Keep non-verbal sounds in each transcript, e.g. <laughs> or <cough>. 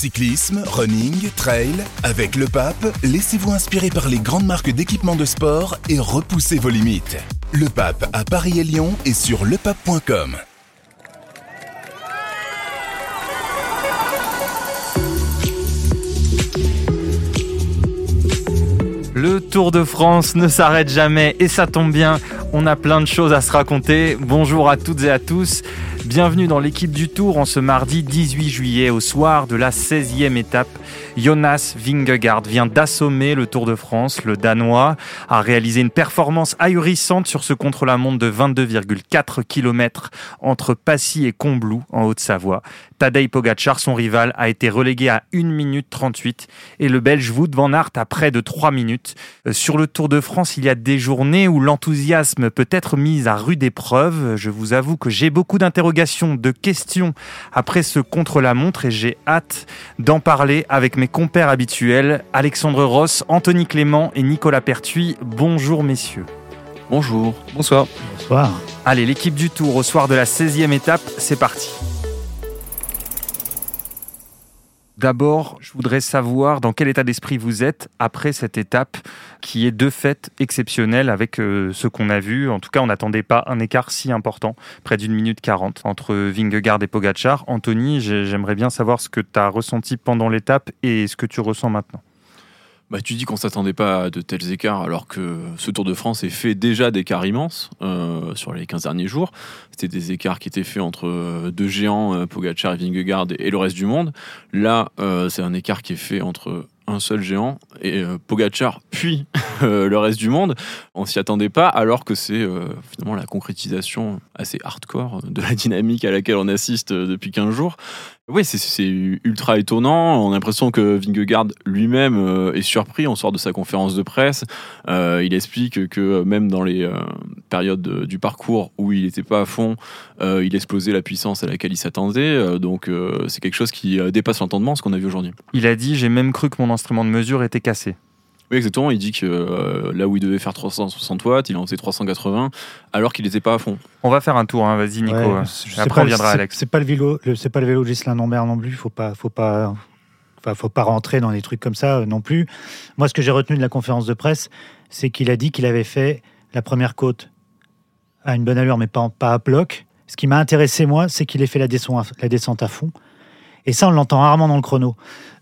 Cyclisme, running, trail, avec le pape, laissez-vous inspirer par les grandes marques d'équipements de sport et repoussez vos limites. Le pape à Paris et Lyon et sur lepape.com. Le Tour de France ne s'arrête jamais et ça tombe bien, on a plein de choses à se raconter. Bonjour à toutes et à tous. Bienvenue dans l'équipe du Tour en ce mardi 18 juillet au soir de la 16e étape. Jonas Vingegaard vient d'assommer le Tour de France. Le Danois a réalisé une performance ahurissante sur ce contre-la-montre de 22,4 km entre Passy et Combloux en Haute-Savoie. Tadej Pogacar, son rival, a été relégué à 1 minute 38 et le Belge Wout van Aert à près de 3 minutes. Euh, sur le Tour de France, il y a des journées où l'enthousiasme peut être mis à rude épreuve. Je vous avoue que j'ai beaucoup d'interrogations, de questions après ce contre-la-montre et j'ai hâte d'en parler avec mes compères habituels, Alexandre Ross, Anthony Clément et Nicolas Pertuis. Bonjour messieurs. Bonjour. Bonsoir. Bonsoir. Allez, l'équipe du Tour au soir de la 16e étape, c'est parti. D'abord, je voudrais savoir dans quel état d'esprit vous êtes après cette étape qui est de fait exceptionnelle avec euh, ce qu'on a vu. En tout cas, on n'attendait pas un écart si important, près d'une minute quarante, entre Vingegaard et Pogachar. Anthony, j'aimerais bien savoir ce que tu as ressenti pendant l'étape et ce que tu ressens maintenant. Bah, tu dis qu'on s'attendait pas à de tels écarts alors que ce Tour de France est fait déjà d'écarts immenses euh, sur les 15 derniers jours. C'était des écarts qui étaient faits entre euh, deux géants, euh, Pogacar et Vingegaard, et le reste du monde. Là, c'est un écart qui est fait entre un seul géant et euh, Pogachar puis <laughs> euh, le reste du monde. On s'y attendait pas alors que c'est euh, finalement la concrétisation assez hardcore de la dynamique à laquelle on assiste depuis 15 jours. Oui, c'est ultra étonnant. On a l'impression que Vingegaard lui-même est surpris. On sort de sa conférence de presse. il explique que même dans les périodes du parcours où il n'était pas à fond, il explosait la puissance à laquelle il s'attendait. donc c'est quelque chose qui dépasse l'entendement, ce qu'on a vu aujourd'hui. Il a dit J'ai même cru que mon instrument de mesure était cassé. Oui, exactement. Il dit que euh, là où il devait faire 360 watts, il en faisait 380, alors qu'il n'était pas à fond. On va faire un tour, hein. vas-y Nico. Après, on viendra Alex. C'est pas le vélo, c'est pas le vélo de Gislain Lambert non plus. Faut pas, faut pas, faut pas rentrer dans des trucs comme ça euh, non plus. Moi, ce que j'ai retenu de la conférence de presse, c'est qu'il a dit qu'il avait fait la première côte à une bonne allure, mais pas, pas à bloc. Ce qui m'a intéressé, moi, c'est qu'il ait fait la descente, la descente à fond. Et ça, on l'entend rarement dans le chrono.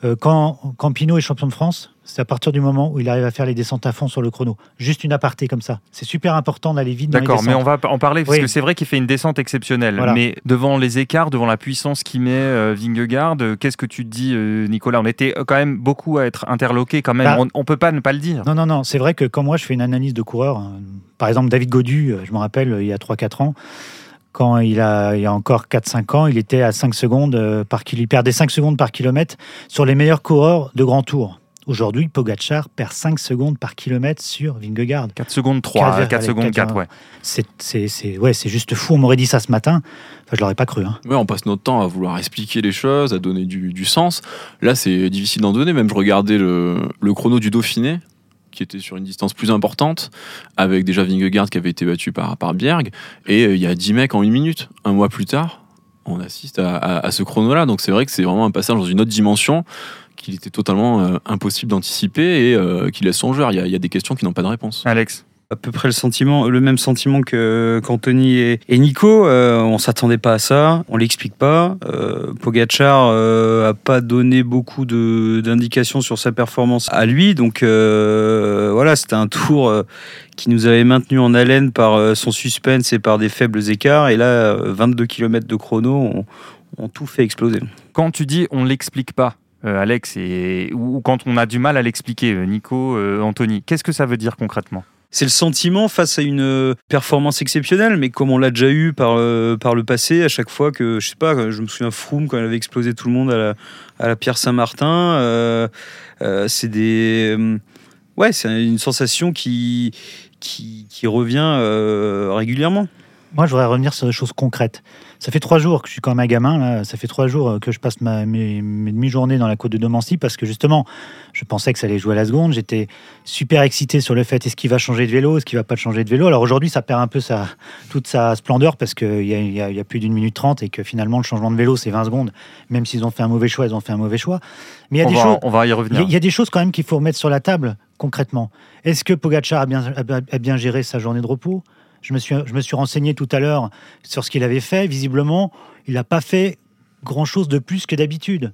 Euh, quand, quand Pinot est champion de France, c'est à partir du moment où il arrive à faire les descentes à fond sur le chrono. Juste une aparté comme ça. C'est super important d'aller vite dans D'accord, mais on va en parler parce que c'est vrai qu'il fait une descente exceptionnelle. Mais devant les écarts, devant la puissance qu'il met euh, Vingegaard, euh, qu'est-ce que tu te dis, Nicolas? On était quand même beaucoup à être interloqués quand même. Bah, on, ne peut pas ne pas le dire. Non, non, non. C'est vrai que quand moi je fais une analyse de coureur, par exemple David Godu, je me rappelle, il y a 3-4 ans, quand il, a, il y a encore 4-5 ans, il était à 5 secondes euh, par kilomètre. Il perdait 5 secondes par kilomètre sur les meilleurs coureurs de grand tour. Aujourd'hui, Pogachar perd 5 secondes par kilomètre sur Vingegaard. 4 secondes 3, 4, secondes 4, ouais. C'est ouais, juste fou. On m'aurait dit ça ce matin. Enfin, je l'aurais pas cru. Hein. Ouais, on passe notre temps à vouloir expliquer les choses, à donner du, du sens. Là, c'est difficile d'en donner. Même je regardais le, le chrono du Dauphiné qui était sur une distance plus importante, avec déjà Vingegaard qui avait été battu par, par Bjerg, et euh, il y a 10 mecs en une minute. Un mois plus tard, on assiste à, ce chrono-là. Donc c'est vrai que c'est vraiment un passage dans une autre dimension qu'il était totalement euh, impossible d'anticiper et euh, qui laisse son joueur. Il y, a, des questions qui n'ont pas de réponse. Alex à peu près le sentiment, le même sentiment que qu'Anthony et, Nico. Euh, on s'attendait pas à ça, on l'explique pas. Euh, Pogachar euh, a pas donné beaucoup d'indications sur sa performance à lui, donc euh, voilà, c'était un tour qui nous avait maintenu en haleine par son suspense et par des faibles écarts. Et là, 22 km de chrono, on, tout fait exploser. Quand tu dis on l'explique pas, Alex, et, ou quand on a du mal à l'expliquer, Nico, Anthony, qu'est-ce que ça veut dire concrètement? C'est le sentiment face à une euh, performance exceptionnelle, mais comme on l'a déjà eu par, euh, par le passé, à chaque fois que, je sais pas, je me souviens Froome quand elle avait explosé tout le monde à la, à la Pierre Saint-Martin, euh, c'est des. ouais, c'est une sensation qui, qui, qui revient régulièrement. Moi, je voudrais revenir sur des choses concrètes. Ça fait trois jours que je suis comme un gamin, là. ça fait trois jours euh, que je passe ma, mes, mes demi-journées dans la côte de Domancy parce que justement, je pensais que ça allait jouer à la seconde. J'étais super excité sur le fait est-ce qu'il va changer de vélo, est-ce qu'il va pas changer de vélo? Alors aujourd'hui, ça perd un peu sa, toute sa splendeur parce qu'il y a, y, a, y a plus d'une minute trente et que finalement, le changement de vélo, c'est 20 secondes. Même s'ils ont fait un mauvais choix, ils ont fait un mauvais choix. Mais il y a on, des va, choses. on va y revenir. Il y, a des choses quand même qu'il faut remettre sur la table concrètement. Est-ce que Pogacar a bien, a, a bien géré sa journée de repos? Je me, suis, je me suis renseigné tout à l'heure sur ce qu'il avait fait. Visiblement, il n'a pas fait grand-chose de plus que d'habitude.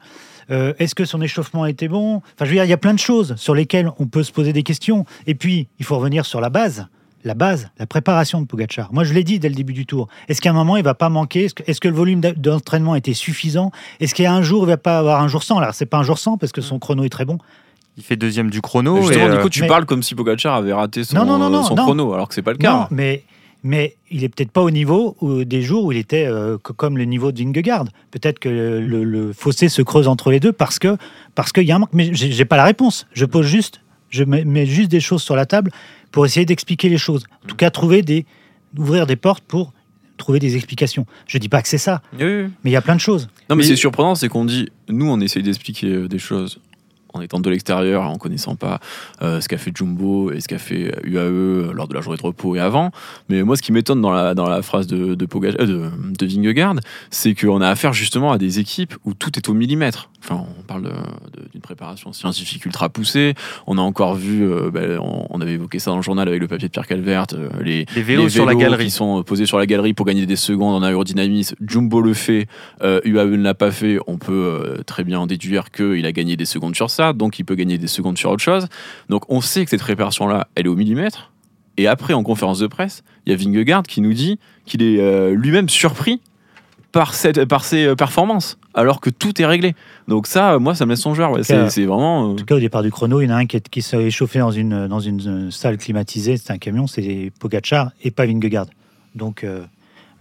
Euh, Est-ce que son échauffement a été bon? Enfin, je veux dire, il y a plein de choses sur lesquelles on peut se poser des questions. Et puis, il faut revenir sur la base. La base, la préparation de Pogachar. Moi, je l'ai dit dès le début du tour. Est-ce qu'à un moment, il va pas manquer? Est-ce que, est que, le volume d'entraînement était suffisant? Est-ce qu'il y a un jour, il va pas avoir un jour sans? Alors, c'est pas un jour sans parce que son chrono est très bon. Il fait deuxième du chrono. Justement, et Nico, tu mais... parles comme si Pogacar avait raté son, non, non, non, son chrono, alors que c'est pas le cas. Non, mais mais il est peut-être pas au niveau où, des jours où il était euh, comme le niveau de Vingegaard. Peut-être que le, le, fossé se creuse entre les deux parce que parce qu'il y a un manque. Mais j'ai pas la réponse. Je pose juste, je mets juste des choses sur la table pour essayer d'expliquer les choses. En tout cas, trouver des, ouvrir des portes pour trouver des explications. Je dis pas que c'est ça, oui, oui. mais il y a plein de choses. Non, mais, mais... c'est surprenant, c'est qu'on dit, nous, on essaye d'expliquer des choses en étant de l'extérieur, en connaissant pas euh, ce qu'a fait Jumbo et ce qu'a fait UAE lors de la journée de repos et avant. Mais moi, ce qui m'étonne dans la, dans la phrase de, de, Pogage, euh, de, de Vingegaard, c'est qu'on a affaire justement à des équipes où tout est au millimètre. Enfin, on parle d'une préparation scientifique ultra poussée. On a encore vu, euh, ben, on, on, avait évoqué ça dans le journal avec le papier de Pierre Calvert, euh, les, les, vélos les, vélos sur la galerie qui sont posés sur la galerie pour gagner des secondes en aérodynamisme. Jumbo le fait, euh, UAE ne l'a pas fait. On peut très bien en déduire qu'il a gagné des secondes sur ça donc il peut gagner des secondes sur autre chose. Donc on sait que cette préparation-là, elle est au millimètre. Et après, en conférence de presse, il y a Vingegaard qui nous dit qu'il est euh, lui-même surpris par, cette, par ses performances, alors que tout est réglé. Donc ça, moi, ça me laisse songeur. Ouais. C'est vraiment... En tout cas, au départ du chrono, il y en a un qui, qui s'est échauffé dans une, dans une salle climatisée, c'est un camion, c'est Pogacar et pas Vingegaard. Donc euh,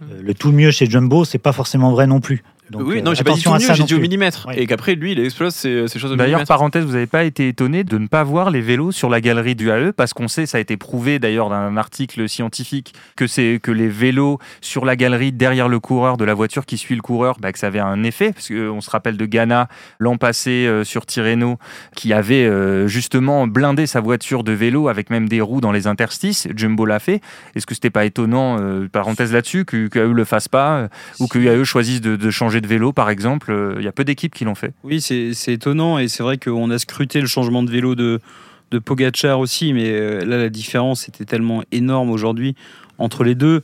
euh, le tout mieux chez Jumbo, c'est pas forcément vrai non plus. Donc, oui, non, j'ai pas dit tout mieux, j'ai dit au millimètre. Et qu'après, lui, il explose ces, ces choses au D'ailleurs, parenthèse, vous n'avez pas été étonné de ne pas voir les vélos sur la galerie du AE parce qu'on sait, ça a été prouvé d'ailleurs dans un article scientifique, que c'est que les vélos sur la galerie derrière le coureur de la voiture qui suit le coureur, bah, que ça avait un effet. Parce qu'on se rappelle de Ghana l'an passé euh, sur Tirreno qui avait euh, justement blindé sa voiture de vélo avec même des roues dans les interstices. Jumbo l'a fait. Est-ce que c'était pas étonnant, euh, parenthèse là-dessus, que qu'AE le fasse pas euh, ou que UAE choisisse de, de changer de vélo, par exemple. Il y a peu d'équipes qui l'ont fait. Oui, c'est étonnant et c'est vrai qu'on a scruté le changement de vélo de, de Pogachar aussi, mais euh, là, la différence était tellement énorme aujourd'hui entre les deux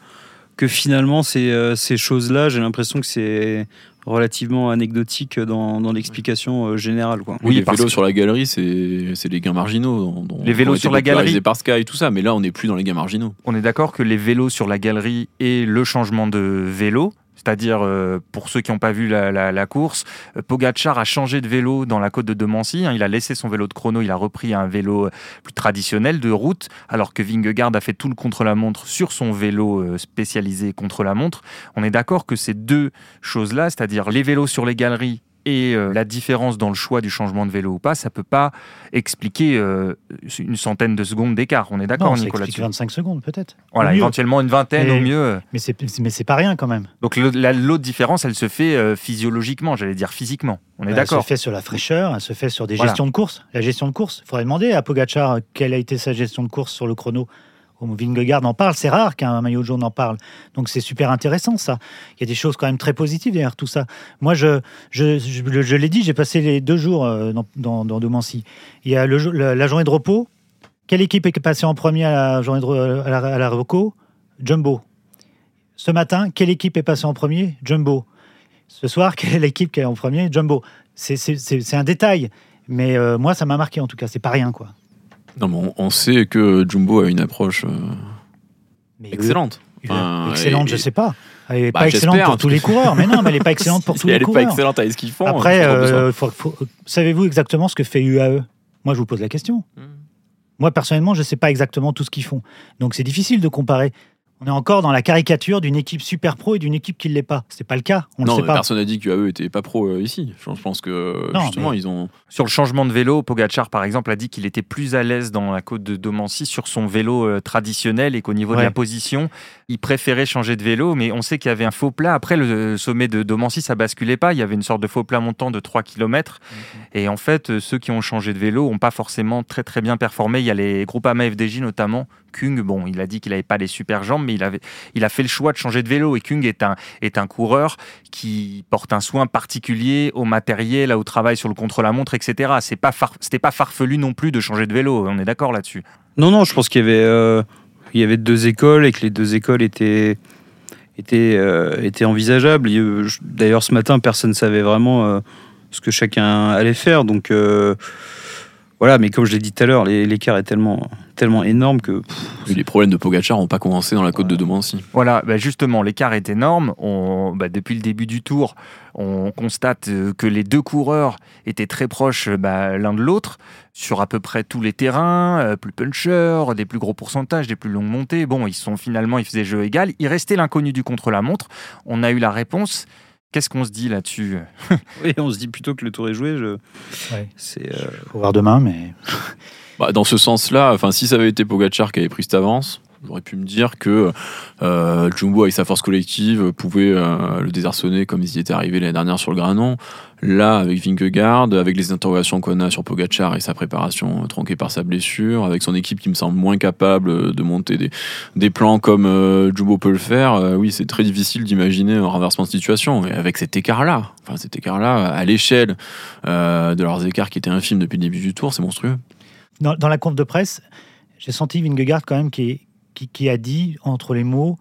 que finalement, ces, euh, ces choses-là, j'ai l'impression que c'est relativement anecdotique dans, dans l'explication euh, générale. Quoi. Oui, les vélos que... sur la galerie, c'est les gains marginaux. Les vélos sur la galerie. par Sky et tout ça, mais là, on n'est plus dans les gains marginaux. On est d'accord que les vélos sur la galerie et le changement de vélo, c'est-à-dire, euh, pour ceux qui n'ont pas vu la, course, euh, Pogacar a changé de vélo dans la côte de Demancy. Hein, il a laissé son vélo de chrono, il a repris un vélo plus traditionnel de route, alors que Vingegaard a fait tout le contre-la-montre sur son vélo euh, spécialisé contre-la-montre. On est d'accord que ces deux choses-là, c'est-à-dire les vélos sur les galeries et euh, la différence dans le choix du changement de vélo ou pas, ça peut pas expliquer euh, une centaine de secondes d'écart. On est d'accord, Nicolas Ça explique 25 secondes peut-être. Voilà, éventuellement une vingtaine mais, au mieux. Mais c'est mais c'est pas rien quand même. Donc l'autre différence, elle se fait euh, physiologiquement, j'allais dire physiquement. On est elle d'accord. Elle se fait sur la fraîcheur, elle se fait sur des voilà. gestions de course. La gestion de course, il faudrait demander à Pogacar quelle a été sa gestion de course sur le chrono. Vingegaard en parle, c'est rare qu'un maillot jaune en parle. Donc c'est super intéressant ça. Il y a des choses quand même très positives derrière tout ça. Moi, je, je, je, l'ai dit, j'ai passé les deux jours dans, dans, dans Domancy. Il y a le, la, journée de repos. Quelle équipe est passée en premier à la journée de à Jumbo. Ce matin, quelle équipe est passée en premier? Jumbo. Ce soir, <laughs> quelle est qui est en premier? Jumbo. C'est un détail, mais euh, moi, ça m'a marqué en tout cas. C'est pas rien, quoi. Non, mais on, on, sait que Jumbo a une approche euh, mais excellente. Enfin, excellente, et, je sais pas. Elle n'est bah, pas excellente pour tous les coureurs, mais non, mais elle n'est pas <laughs> excellente pour tous les coureurs. Elle n'est pas excellente avec ce qu'ils font. Après, euh, savez-vous exactement ce que fait UAE Moi, je vous pose la question. Mmh. Moi, personnellement, je ne sais pas exactement tout ce qu'ils font. Donc, c'est difficile de comparer. On est encore dans la caricature d'une équipe super pro et d'une équipe qui ne l'est pas. C'est pas le cas. On non, le sait pas. personne n'a dit qu'UAE était pas pro euh, ici. Je pense que Non, justement, mais- ils ont. Sur le changement de vélo, Pogachar, par exemple, a dit qu'il était plus à l'aise dans la côte de Domancy sur son vélo euh, traditionnel et qu'au niveau de la position, il préférait changer de vélo. Mais on sait qu'il y avait un faux plat. Après, le sommet de Domancy, ça basculait pas. Il y avait une sorte de faux plat montant de 3 km. Et en fait, euh, ceux qui ont changé de vélo n'ont pas forcément très très bien performé. Il y a les Groupama FDJ notamment. Kung, bon, il a dit qu'il n'avait pas les super jambes, mais il, avait, il a fait le choix de changer de vélo. Et Kung est un, est un coureur qui porte un soin particulier au matériel, au travail sur le contre-la-montre, etc. C'est pas C'était pas farfelu non plus de changer de vélo. On est d'accord là-dessus. Non, non, je pense qu'il y avait, euh, y avait deux écoles et que les deux écoles étaient, étaient, euh, D'ailleurs, ce matin, personne ne savait vraiment euh, ce que chacun allait faire. Donc, voilà, mais comme je l'ai dit tout à l'heure, l'écart est tellement, tellement énorme que. pff, les problèmes de Pogacar n'ont pas commencé dans la côte de Domancy. Voilà, bah justement, l'écart est énorme. On, bah depuis le début du tour, on constate euh, que les deux coureurs étaient très proches bah, l'un de l'autre sur à peu près tous les terrains, euh, plus puncher, des plus gros pourcentages, des plus longues montées. Bon, ils sont finalement, ils faisaient jeu égal. Il restait l'inconnu du contre-la-montre. On a eu la réponse. Qu'est-ce qu'on se dit là-dessus <laughs> oui, on se dit plutôt que le tour est joué. Je... Ouais. C'est. euh, faut voir demain, mais Bah, dans ce sens-là, enfin, si ça avait été Pogacar qui avait pris cette avance, j'aurais pu me dire que euh, Jumbo, avec sa force collective, pouvait euh, le désarçonner comme ils y étaient arrivés l'année dernière sur le Granon. Là, avec Vingegaard, avec les interrogations qu'on a sur Pogacar et sa préparation euh, tronquée par sa blessure, avec son équipe qui me semble moins capable de monter des, plans comme euh, Jumbo peut le faire, euh, oui, c'est très difficile d'imaginer un renversement de situation. Et avec cet écart-là, enfin cet écart-là, à l'échelle de leurs écarts qui étaient infimes depuis le début du tour, c'est monstrueux. dans, la conf de presse, j'ai senti Vingegaard quand même qui, qui, a dit entre les mots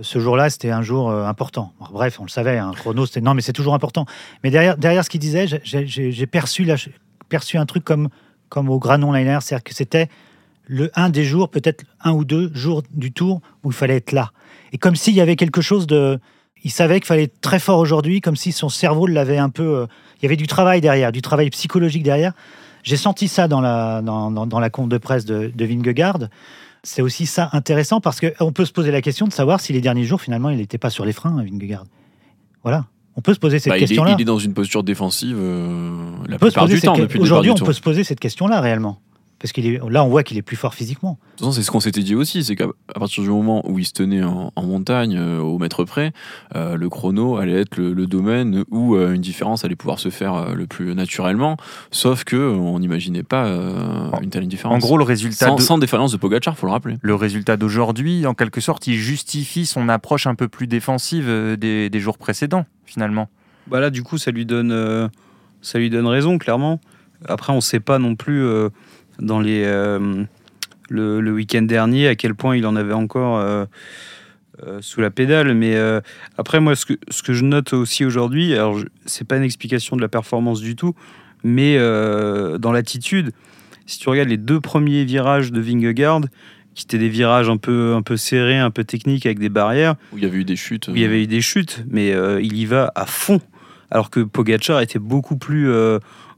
ce jour-là, c'était un jour euh, important. Bref, on le savait, un chrono, c'était non, mais c'est toujours important. Mais derrière, derrière ce qu'il disait, j'ai- perçu, perçu un truc comme, comme au Granon l'année dernière, c'est-à-dire que c'était le un des jours, peut-être un ou deux jours du tour où il fallait être là. Et comme s'il y avait quelque chose de. Il savait qu'il fallait être très fort aujourd'hui, comme si son cerveau l'avait un peu. euh, il y avait du travail derrière, du travail psychologique derrière. J'ai senti ça dans la, dans, la conf de presse de, de Vingegaard. C'est aussi ça intéressant parce qu'on peut se poser la question de savoir si les derniers jours, finalement, il n'était pas sur les freins, Vingegaard. Voilà. On peut se poser cette Bah, question-là. il est dans une posture défensive euh, la plupart du temps Aujourd'hui, on peut se poser cette question-là réellement. Parce qu'il est là, on voit qu'il est plus fort physiquement. De toute façon, c'est ce qu'on s'était dit aussi, c'est qu'à partir du moment où il se tenait en, en montagne, euh, au mètre près, euh, le chrono allait être le, le domaine où euh, une différence allait pouvoir se faire euh, le plus naturellement, sauf que on n'imaginait pas euh, une telle En différence. gros, le résultat, sans, de- sans défaillance de Pogacar, faut le rappeler. le résultat d'aujourd'hui, en quelque sorte, il justifie son approche un peu plus défensive des, des jours précédents, finalement. Bah là, du coup, ça lui donne, euh, ça lui donne raison, clairement. Après, on ne sait pas non plus euh, dans les, euh, le, le week-end dernier à quel point il en avait encore euh, euh, sous la pédale. Mais après, moi, ce que, ce que je note aussi aujourd'hui, alors c'est pas une explication de la performance du tout, mais dans l'attitude, si tu regardes les deux premiers virages de Vingegaard, qui étaient des virages un peu, un peu serrés, un peu techniques avec des barrières, Où il y avait eu des chutes. où il y avait eu des chutes, mais il y va à fond. Alors que Pogacar était beaucoup plus,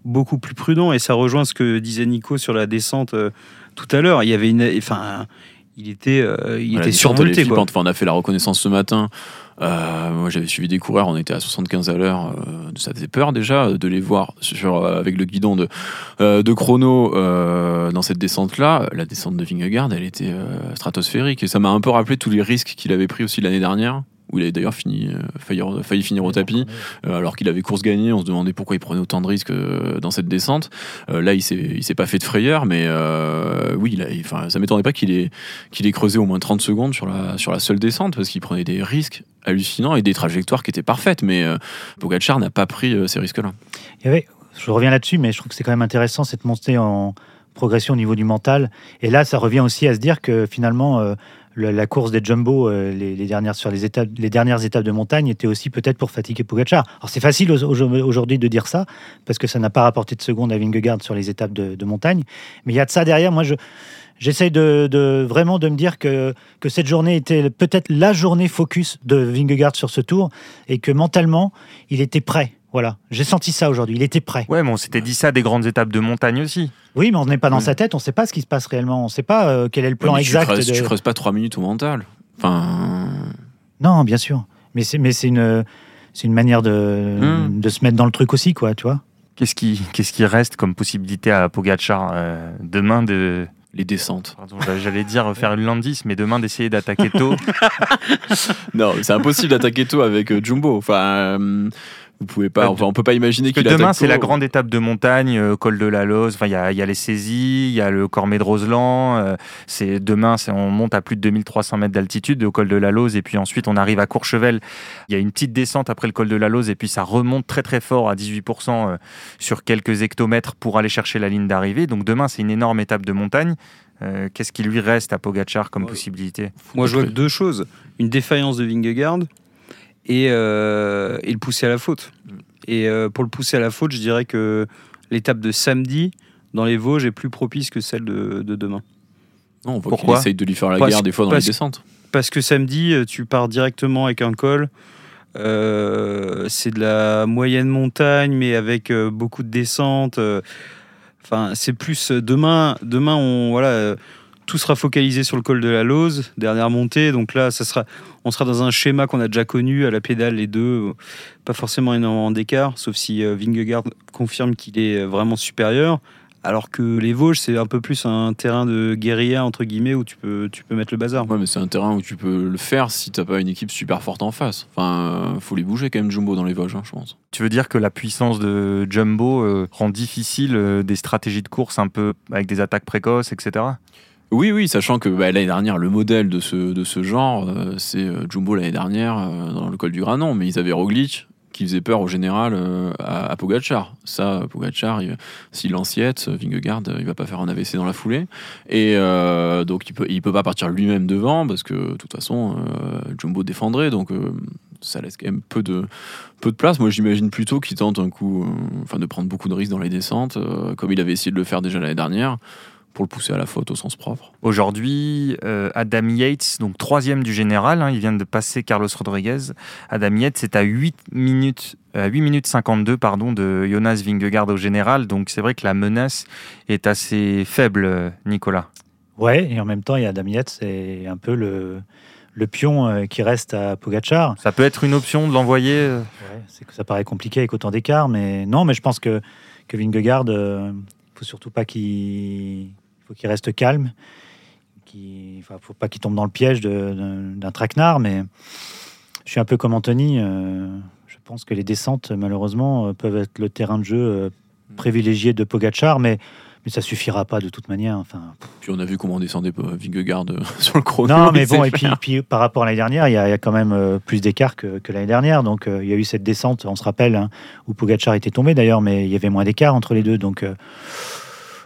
beaucoup plus prudent, et ça rejoint ce que disait Nico sur la descente euh, tout à l'heure. Il y avait une, enfin, il était, euh, il Voilà, était survolté quoi. Enfin, on a fait la reconnaissance ce matin. Euh, moi, j'avais suivi des coureurs, on était à 75 à l'heure. euh, ça faisait peur déjà de les voir sur, avec le guidon de, euh, de chrono dans cette descente-là. La descente de Vingegaard, elle était stratosphérique. Et ça m'a un peu rappelé tous les risques qu'il avait pris aussi l'année dernière. Où il avait d'ailleurs fini, euh, failli, failli finir au tapis, euh, alors qu'il avait course gagnée. On se demandait pourquoi il prenait autant de risques euh, dans cette descente. Là, il s'est, il s'est pas fait de frayeur, mais oui, il a, enfin, ça m'étonnait pas qu'il ait, qu'il ait creusé au moins 30 secondes sur la, sur la seule descente parce qu'il prenait des risques hallucinants et des trajectoires qui étaient parfaites. Mais Pogacar n'a pas pris ces risques-là. Il y avait, je reviens là-dessus, mais je trouve que c'est quand même intéressant cette montée en progression au niveau du mental. Et là, ça revient aussi à se dire que finalement, euh, la course des jumbo, euh, les, dernières sur les étapes, les dernières étapes de montagne, était aussi peut-être pour fatiguer Pogacar. Alors c'est facile au- au- aujourd'hui de dire ça parce que ça n'a pas rapporté de seconde à Vingegaard sur les étapes de, montagne. Mais il y a de ça derrière. Moi, je J'essaie de- vraiment de me dire que, que cette journée était peut-être la journée focus de Vingegaard sur ce tour et que mentalement, il était prêt. Voilà, j'ai senti ça aujourd'hui. Il était prêt. Ouais, mais on s'était dit ça des grandes étapes de montagne aussi. Oui, mais on n'est pas dans sa tête. On ne sait pas ce qui se passe réellement. On ne sait pas euh, quel est le plan Ouais, exact. Tu creuses, de- tu creuses pas 3 minutes au mental. Enfin, Non, bien sûr. Mais c'est, mais c'est une, c'est une manière de, Hmm. de se mettre dans le truc aussi, quoi, tu vois. Qu'est-ce qui, qu'est-ce qui reste comme possibilité à Pogacar euh, demain de. les descentes. Pardon, j'allais dire faire une Landis, mais demain d'essayer d'attaquer tôt. <laughs> Non, c'est impossible d'attaquer tout avec euh, Jumbo. Enfin, euh, vous pouvez pas. Enfin, on peut pas imaginer qu'il demain, c'est la grande étape de montagne, euh, col de la Loze. Enfin, il y y a les saisies, il y a le Cormet de Roseland. euh, c'est demain, c'est on monte à plus de 2300 mètres d'altitude au col de la Loze, et puis ensuite on arrive à Courchevel. Il y a une petite descente après le col de la Loze, et puis ça remonte très très fort à 18% euh, sur quelques hectomètres pour aller chercher la ligne d'arrivée. Donc demain, c'est une énorme étape de montagne. Euh, Qu'est-ce qui lui reste à Pogachar comme Ouais. possibilité? Moi, je vois que deux choses. Une défaillance de Vingegaard et, euh, et le pousser à la faute. Et euh, pour le pousser à la faute, je dirais que l'étape de samedi dans les Vosges est plus propice que celle de, de demain. Non, on voit Pourquoi essaye de lui faire la Parce- guerre des fois dans les parce- descentes. Parce que samedi, euh, tu pars directement avec un col. Euh, c'est de la moyenne montagne, mais avec beaucoup de descentes. Enfin, c'est plus demain. Demain, on voilà, tout sera focalisé sur le col de la Lose, dernière montée. Donc là, ça sera, on sera dans un schéma qu'on a déjà connu à la pédale les deux, pas forcément énormément d'écart, sauf si euh, Vingegaard confirme qu'il est euh, vraiment supérieur. Alors que les Vosges, c'est un peu plus un terrain de guérilla entre guillemets où tu peux, tu peux mettre le bazar. Ouais, mais c'est un terrain où tu peux le faire si t'as pas une équipe super forte en face. Enfin, euh, faut les bouger quand même Jumbo dans les Vosges, hein, je pense. Tu veux dire que la puissance de Jumbo euh, rend difficile euh, des stratégies de course un peu avec des attaques précoces, etc. Oui, oui, sachant que bah, l'année dernière, le modèle de ce, de ce genre, euh, c'est euh, Jumbo l'année dernière euh, dans le col du Granon, mais ils avaient Roglic qui faisait peur au général à, Pogacar. Ça, Pogacar, il- s'il l'anciette, Vingegaard, il va pas faire un AVC dans la foulée. Et donc, il peut, il peut pas partir lui-même devant parce que de toute façon, Jumbo défendrait. Donc, ça laisse quand même peu de, peu de place. Moi, j'imagine plutôt qu'il tente un coup, enfin, de prendre beaucoup de risques dans les descentes, comme il avait essayé de le faire déjà l'année dernière, pour le pousser à la faute au sens propre. Aujourd'hui, euh, Adam Yates, donc troisième du général, hein, il vient de passer Carlos Rodriguez. Adam Yates est à 8 minutes, à 8 minutes 52 pardon, de Jonas Vingegaard au général. Donc c'est vrai que la menace est assez faible, euh, Nicolas. Ouais, et en même temps, il y a Damiette, c'est un peu le, le pion euh, qui reste à Pogachar. Ça peut être une option de l'envoyer. euh, Ouais, c'est que ça paraît compliqué avec autant d'écart, mais non, mais je pense que, que Vingegaard, il faut surtout pas qu'il faut qu'il reste calme, qu'il enfin, faut pas qu'il tombe dans le piège d'un traquenard, mais je suis un peu comme Anthony. euh, je pense que les descentes, malheureusement, euh, peuvent être le terrain de jeu euh, privilégié de Pogachar, mais mais ça suffira pas de toute manière. Enfin, Puis on a vu comment descendait euh, Vingegaard <laughs> sur le chrono. non, mais il bon, et puis, par rapport à l'année dernière, il y, a il y a quand même plus d'écart que, que l'année dernière. Donc, il y a eu cette descente, on se rappelle, hein, où Pogacar était tombé d'ailleurs, mais il y avait moins d'écart entre les deux. Donc, euh,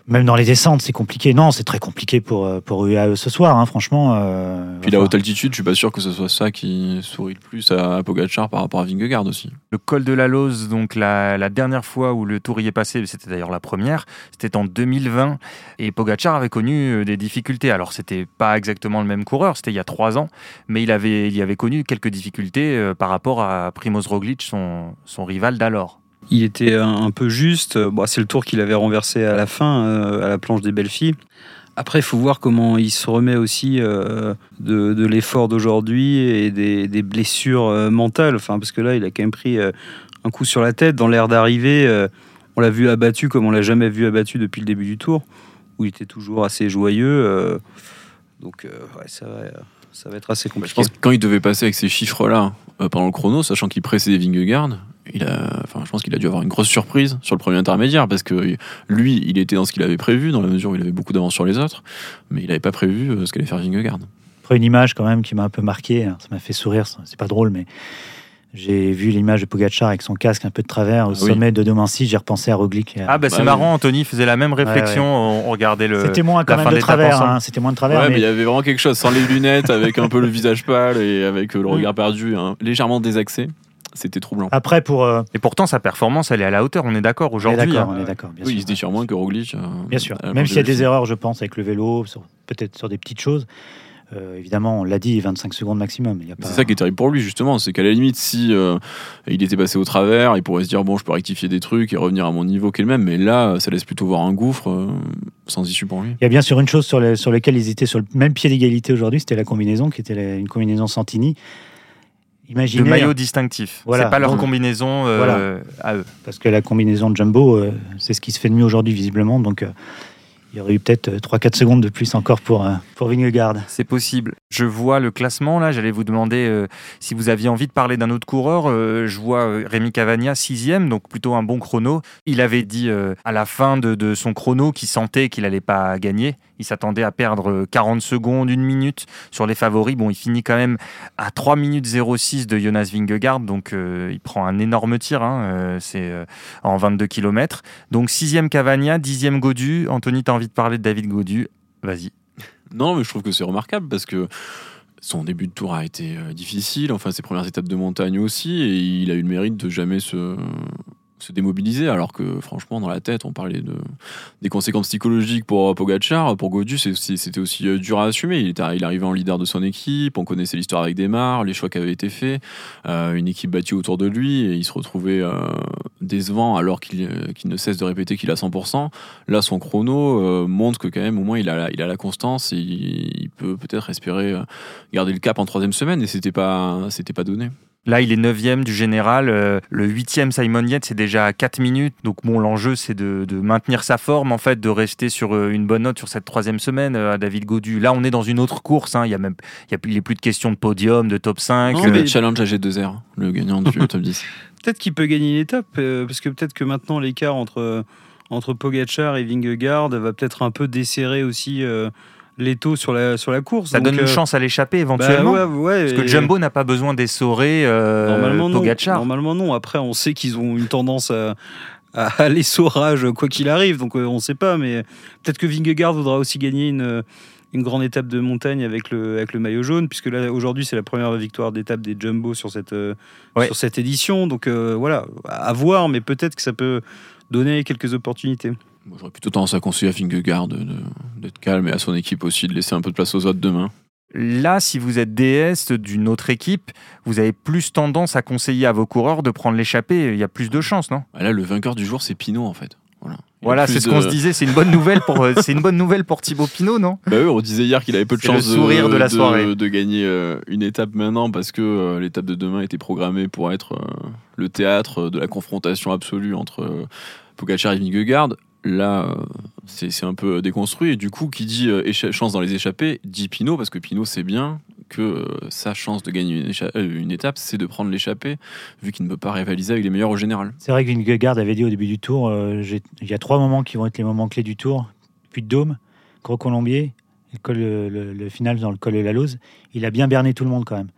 même dans les descentes, c'est compliqué. Non, c'est très compliqué pour, euh, pour UAE ce soir, hein, franchement. euh, Puis la haute altitude, je suis pas sûr que ce soit ça qui sourit le plus à Pogacar par rapport à Vingegaard aussi. Le col de la Lose, donc la, la dernière fois où le tour y est passé, c'était d'ailleurs la première, c'était en 2020. Et Pogacar avait connu euh, des difficultés. Alors, c'était pas exactement le même coureur, c'était il y a trois ans, mais il avait, il y avait connu quelques difficultés par rapport à Primoz Roglic, son, son rival d'alors. Il était un, un peu juste. Bon, c'est le tour qu'il avait renversé à la fin, euh, à la planche des belles filles. Après, il faut voir comment il se remet aussi euh, de, de l'effort d'aujourd'hui et des, des blessures euh, mentales. Enfin, parce que là, il a quand même pris euh, un coup sur la tête. Dans l'air d'arrivée, on l'a vu abattu comme on l'a jamais vu abattu depuis le début du tour, où il était toujours assez joyeux. donc, ouais, ça, va, ça va être assez Je compliqué. pense que quand il devait passer avec ces chiffres-là pendant le chrono, sachant qu'il précédait Vingegaard, il a, enfin, je pense qu'il a dû avoir une grosse surprise sur le premier intermédiaire parce que lui, il était dans ce qu'il avait prévu, dans la mesure où il avait beaucoup d'avance sur les autres, mais il n'avait pas prévu euh, ce qu'allait faire Vingegaard. Après, une image quand même qui m'a un peu marqué, hein, ça m'a fait sourire, c'est pas drôle, mais j'ai vu l'image de Pogacar avec son casque un peu de travers au Ah oui. sommet de Domancy, j'ai repensé à Roglic. à- Ah, bah, c'est marrant, Anthony faisait la même réflexion. Ouais, On, on regardait le. C'était moins quand même de travers, hein, c'était moins de travers, Ouais, mais mais il y avait vraiment quelque chose, sans les lunettes, avec un peu le visage pâle et avec le regard perdu, hein, légèrement désaxé. C'était troublant. après pour... euh, Et pourtant, sa performance, elle est à la hauteur, on est d'accord on est aujourd'hui. d'accord, hein. on est d'accord, bien oui, sûr. il se déchire moins que Roglic. euh, Bien sûr. Même s'il y a des erreurs, je pense, avec le vélo, peut-être sur des petites choses. Euh, évidemment, on l'a dit, 25 secondes maximum. Pas- C'est ça qui est terrible pour lui, justement. C'est qu'à la limite, si euh, il était passé au travers, il pourrait se dire bon, je peux rectifier des trucs et revenir à mon niveau qui est le même. Mais là, ça laisse plutôt voir un gouffre euh, sans issue pour lui. Il y a bien sûr une chose sur, les- sur laquelle ils étaient sur le même pied d'égalité aujourd'hui, c'était la combinaison, qui était la- une combinaison Santini. De Imaginez, maillot distinctif. Voilà. C'est pas leur combinaison euh, Voilà. à eux. parce que la combinaison de Jumbo, euh, c'est ce qui se fait de mieux aujourd'hui, visiblement. Donc, euh, il y aurait eu peut-être euh, 3-4 secondes de plus encore pour, pour Vingegaard. C'est possible. Je vois le classement là. J'allais vous demander si vous aviez envie de parler d'un autre coureur. Je vois Rémi Cavagna sixième, donc plutôt un bon chrono. Il avait dit à la fin de, de son chrono qu'il sentait qu'il allait pas gagner. Il s'attendait à perdre euh, 40 secondes, une minute sur les favoris. Bon, il finit quand même à 3 minutes 06 de Jonas Vingegaard, donc euh, il prend un énorme tir. hein, euh, C'est euh, en 22 km. Donc sixième Cavagna, dixième Godu. Anthony, t'as envie de parler de David Godu? Vas-y. Non, mais je trouve que c'est remarquable parce que son début de tour a été euh, difficile, enfin ses premières étapes de montagne aussi, et il a eu le mérite de jamais se, se démobiliser, alors que franchement, dans la tête, on parlait de, des conséquences psychologiques pour Pogachar. Pour Godu, c'était aussi euh, dur à assumer. Il, était, il arrivait en leader de son équipe, on connaissait l'histoire avec Desmar, les choix qui avaient été faits, euh, une équipe battue autour de lui, et il se retrouvait euh, décevant alors qu'il euh, ne cesse de répéter qu'il a 100%. Là, son chrono euh, montre que quand même, au moins, il a la, il a la constance et il, peut peut-être espérer euh, garder le cap en troisième semaine, et c'était pas, pas donné. Là, il est 9 du général. Euh, le 8 Simon Yates, c'est déjà à 4 minutes. Donc, bon, l'enjeu, c'est de, de maintenir sa forme, en fait, de rester sur euh, une bonne note sur cette troisième semaine euh, à David Godu. Là, on est dans une autre course. hein. Il y a même, il y a, plus- il est plus de questions de podium, de top 5. Non, euh, mais challenge à G2R, le gagnant du top 10. <laughs> Peut-être qu'il peut gagner une étape, euh, parce que peut-être que maintenant l'écart entre, entre Pogachar et Vingegaard va peut-être un peu desserrer aussi euh, les taux sur la, sur la course. ça Donc, donne une euh, chance à l'échapper bah éventuellement. ouais, ouais, Parce que Jumbo n'a pas besoin d'essorer euh, Normalement non. Pogacar. Normalement non. Après, on sait qu'ils ont une tendance à, à <laughs> l'essorage quoi qu'il arrive, donc euh, on ne sait pas. Mais peut-être que Vingegaard voudra aussi gagner une, une grande étape de montagne avec le, avec le maillot jaune, puisque là aujourd'hui c'est la première victoire d'étape des Jumbo sur cette, euh, Ouais. sur cette édition. Donc euh, voilà, à voir, mais peut-être que ça peut donner quelques opportunités. Moi, J'aurais plutôt tendance à conseiller à Vingegaard d'être calme et à son équipe aussi de laisser un peu de place aux autres demain. Là, si vous êtes DS d'une autre équipe, vous avez plus tendance à conseiller à vos coureurs de prendre l'échappée. Il y a plus de chances, non? Ah, Là, le vainqueur du jour, c'est Pinot en fait. Voilà, Voilà, c'est ce qu'on se disait. C'est une bonne nouvelle pour, euh, c'est une bonne nouvelle pour Thibaut Pinot, non? Bah oui, on disait hier qu'il avait peu de C'est le chance sourire de la soirée. de gagner euh, une étape maintenant parce que euh, l'étape de demain était programmée pour être le théâtre de la confrontation absolue entre Pogacar et Vingegaard. Là, c'est un peu déconstruit. Et du coup, qui dit euh, chance dans les échappées, dit Pinot, parce que Pinot sait bien que euh, sa chance de gagner euh, une étape, c'est de prendre l'échappée, vu qu'il ne peut pas rivaliser avec les meilleurs au général. C'est vrai que Vingegaard avait dit au début du tour, il y a trois moments qui vont être les moments clés du tour. Puy de Dôme, Gros Colombier, le- le final dans le col de la Lose. Il a bien berné tout le monde quand même.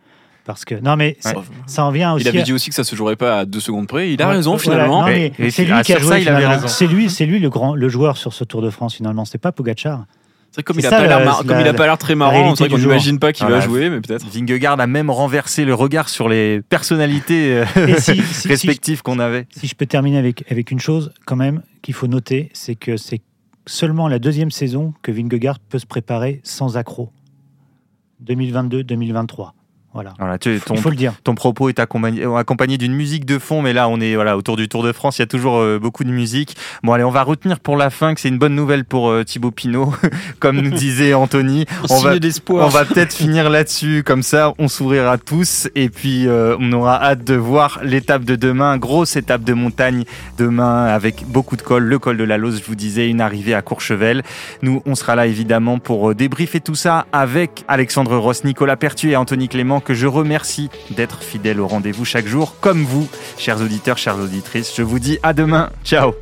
Parce que non mais ça, ça en vient aussi. Il avait à- dit aussi que ça se jouerait pas à deux secondes près. Il a Ouais, raison voilà, finalement. c'est ah, lui qui a joué. C'est lui, c'est lui le grand, le joueur sur ce Tour de France finalement. C'était pas Pogacar. C'est comme il a ça, pas l'air la- mar- comme la- il a pas l'air très marrant, c'est vrai qu'on n'imagine pas qu'il Voilà. va jouer, mais peut-être. Vingegaard a même renversé le regard sur les personnalités euh, si- <laughs> si- respectives qu'on avait. Si je peux terminer avec, avec une chose, quand même, qu'il faut noter, c'est que c'est seulement la deuxième saison que Vingegaard peut se préparer sans accroc. 2022-2023. Voilà. Voilà, tu, ton, Il faut le dire. ton propos est accompagné, euh, accompagné d'une musique de fond, mais là, on est voilà, autour du Tour de France, il y a toujours euh, beaucoup de musique. Bon, allez, on va retenir pour la fin que c'est une bonne nouvelle pour euh, Thibaut Pinot, <laughs> comme nous disait Anthony. On va, on va peut-être finir là-dessus, comme ça, on sourira tous, et puis euh, on aura hâte de voir l'étape de demain, grosse étape de montagne demain, avec beaucoup de cols, le col de la Lose, je vous disais, une arrivée à Courchevel. Nous, on sera là évidemment pour débriefer tout ça avec Alexandre Ross, Nicolas Pertu et Anthony Clément, que je remercie d'être fidèles au rendez-vous chaque jour, comme vous, chers auditeurs, chères auditrices. Je vous dis à demain. Ciao